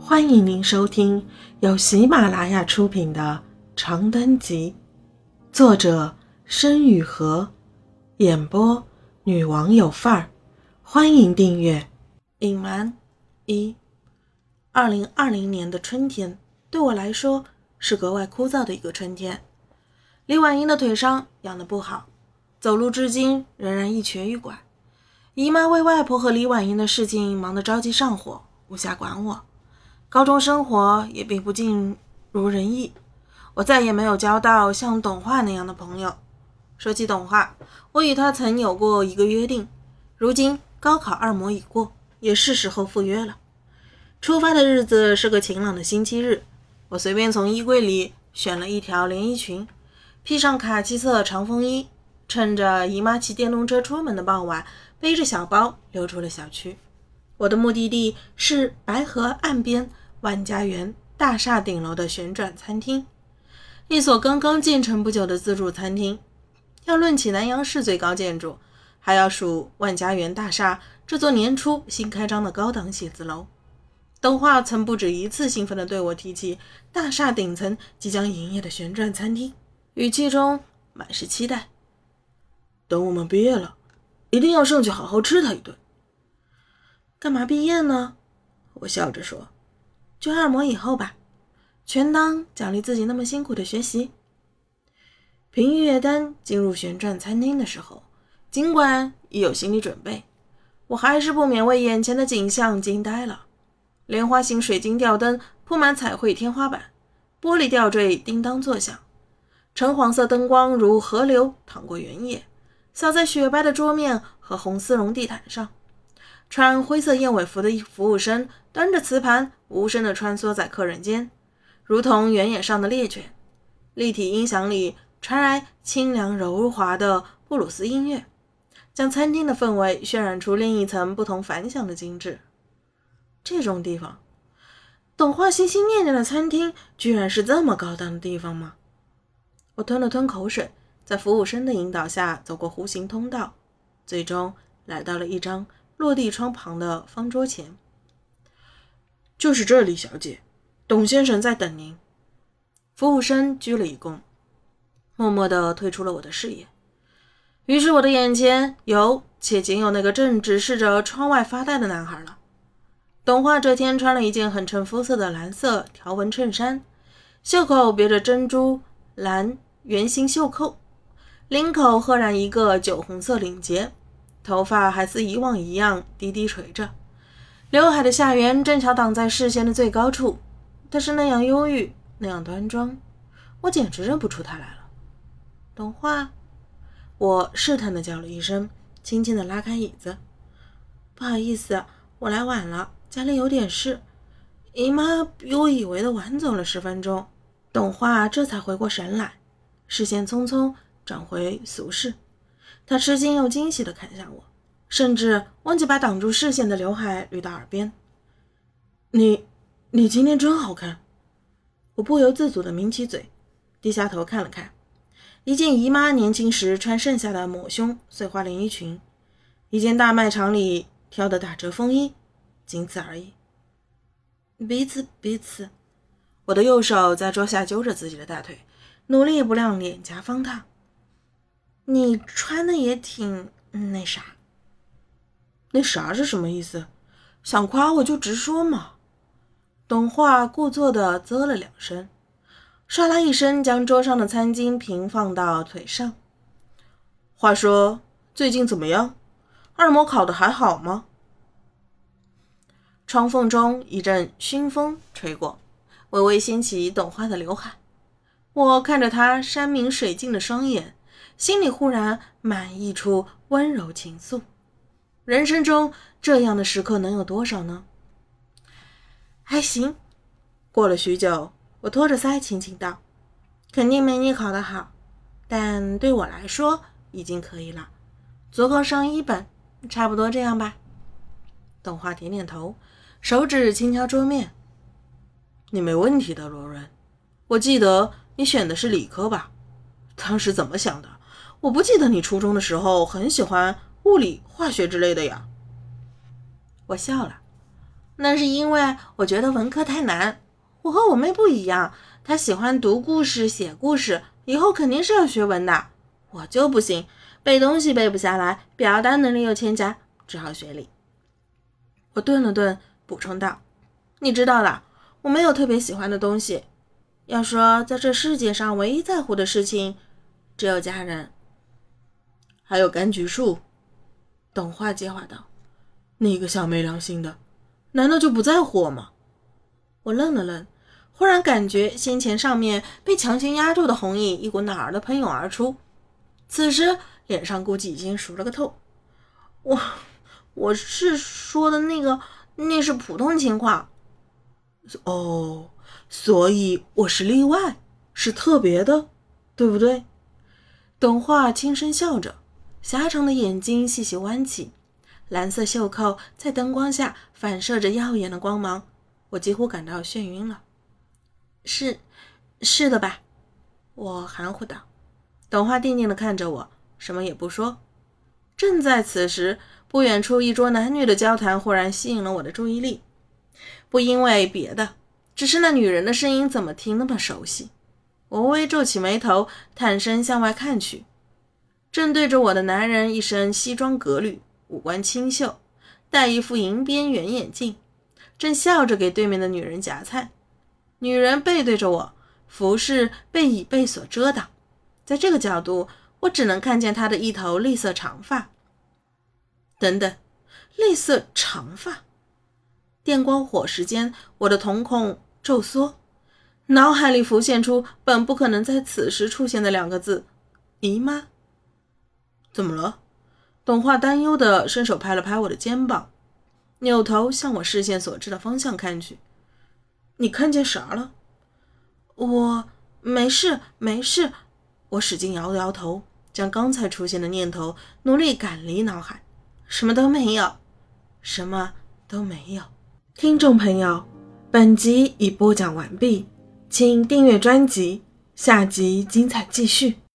欢迎您收听由喜马拉雅出品的《长灯集》，作者申雨禾，演播女王有范儿。欢迎订阅。隐瞒一，二零二零年的春天对我来说是格外枯燥的一个春天。李婉英的腿伤养得不好，走路至今仍然一瘸一拐。姨妈为外婆和李婉英的事情忙得着急上火，无暇管我。高中生活也并不尽如人意，我再也没有交到像董化那样的朋友。说起董化，我与他曾有过一个约定，如今高考二模已过，也是时候赴约了。出发的日子是个晴朗的星期日，我随便从衣柜里选了一条连衣裙，披上卡其色长风衣，趁着姨妈骑电动车出门的傍晚，背着小包溜出了小区。我的目的地是白河岸边万家园大厦顶楼的旋转餐厅，一所刚刚建成不久的自助餐厅。要论起南阳市最高建筑，还要数万家园大厦这座年初新开张的高档写字楼。董化曾不止一次兴奋地对我提起大厦顶层即将营业的旋转餐厅，语气中满是期待。等我们毕业了，一定要上去好好吃他一顿。干嘛毕业呢？我笑着说：“就二模以后吧，全当奖励自己那么辛苦的学习。”凭预约单进入旋转餐厅的时候，尽管已有心理准备，我还是不免为眼前的景象惊呆了。莲花形水晶吊灯铺满彩绘天花板，玻璃吊坠叮当作响，橙黄色灯光如河流淌过原野，洒在雪白的桌面和红丝绒地毯上。穿灰色燕尾服的服务生端着瓷盘，无声地穿梭在客人间，如同原野上的猎犬。立体音响里传来清凉柔滑的布鲁斯音乐，将餐厅的氛围渲染出另一层不同凡响的精致。这种地方，董化心心念念的餐厅，居然是这么高档的地方吗？我吞了吞口水，在服务生的引导下走过弧形通道，最终来到了一张。落地窗旁的方桌前，就是这里，小姐，董先生在等您。服务生鞠了一躬，默默地退出了我的视野。于是我的眼前有且仅有那个正直视着窗外发呆的男孩了。董化这天穿了一件很衬肤色的蓝色条纹衬衫，袖口别着珍珠蓝圆形袖扣，领口赫然一个酒红色领结。头发还似以往一样低低垂着，刘海的下缘正巧挡在视线的最高处。他是那样忧郁，那样端庄，我简直认不出他来了。董化，我试探地叫了一声，轻轻地拉开椅子。不好意思，我来晚了，家里有点事。姨妈比我以为的晚走了十分钟。董化这才回过神来，视线匆匆转回俗世。他吃惊又惊喜地看向我，甚至忘记把挡住视线的刘海捋到耳边。你，你今天真好看。我不由自主地抿起嘴，低下头看了看，一件姨妈年轻时穿剩下的抹胸碎花连衣裙，一件大卖场里挑的打折风衣，仅此而已。彼此彼此。我的右手在桌下揪着自己的大腿，努力不让脸颊方烫。你穿的也挺那啥，那啥是什么意思？想夸我就直说嘛。董化故作的啧了两声，唰啦一声将桌上的餐巾平放到腿上。话说最近怎么样？二模考的还好吗？窗缝中一阵熏风吹过，微微掀起董化的刘海。我看着他山明水净的双眼。心里忽然满溢出温柔情愫。人生中这样的时刻能有多少呢？还行。过了许久，我托着腮轻轻道：“肯定没你考得好，但对我来说已经可以了，足够上一本，差不多这样吧。”董华点点头，手指轻敲桌面：“你没问题的，罗润。我记得你选的是理科吧？当时怎么想的？”我不记得你初中的时候很喜欢物理、化学之类的呀。我笑了，那是因为我觉得文科太难。我和我妹不一样，她喜欢读故事、写故事，以后肯定是要学文的。我就不行，背东西背不下来，表达能力又欠佳，只好学理。我顿了顿，补充道：“你知道的，我没有特别喜欢的东西。要说在这世界上唯一在乎的事情，只有家人，还有柑橘树。”董话接话道：“你个小没良心的，难道就不在乎我吗？”我愣了愣，忽然感觉先前上面被强行压住的红印一股脑儿的喷涌而出，此时脸上估计已经熟了个透。我。我是说的那个，那是普通情况。哦，所以我是例外，是特别的，对不对？董话轻声笑着，狭长的眼睛细细弯起，蓝色袖扣在灯光下反射着耀眼的光芒，我几乎感到眩晕了。是，是的吧？我含糊道。董话定定地看着我，什么也不说。正在此时。不远处，一桌男女的交谈忽然吸引了我的注意力，不因为别的，只是那女人的声音怎么听那么熟悉。我微皱起眉头，探身向外看去，正对着我的男人，一身西装革履，五官清秀，戴一副银边圆眼镜，正笑着给对面的女人夹菜。女人背对着我，服饰被椅背所遮挡，在这个角度，我只能看见她的一头栗色长发。等等，绿色长发。电光火石间，我的瞳孔骤缩，脑海里浮现出本不可能在此时出现的两个字：姨妈。怎么了？董话担忧的伸手拍了拍我的肩膀，扭头向我视线所至的方向看去。你看见啥了？我没事，没事。我使劲摇了摇头，将刚才出现的念头努力赶离脑海。什么都没有，什么都没有。听众朋友，本集已播讲完毕，请订阅专辑，下集精彩继续。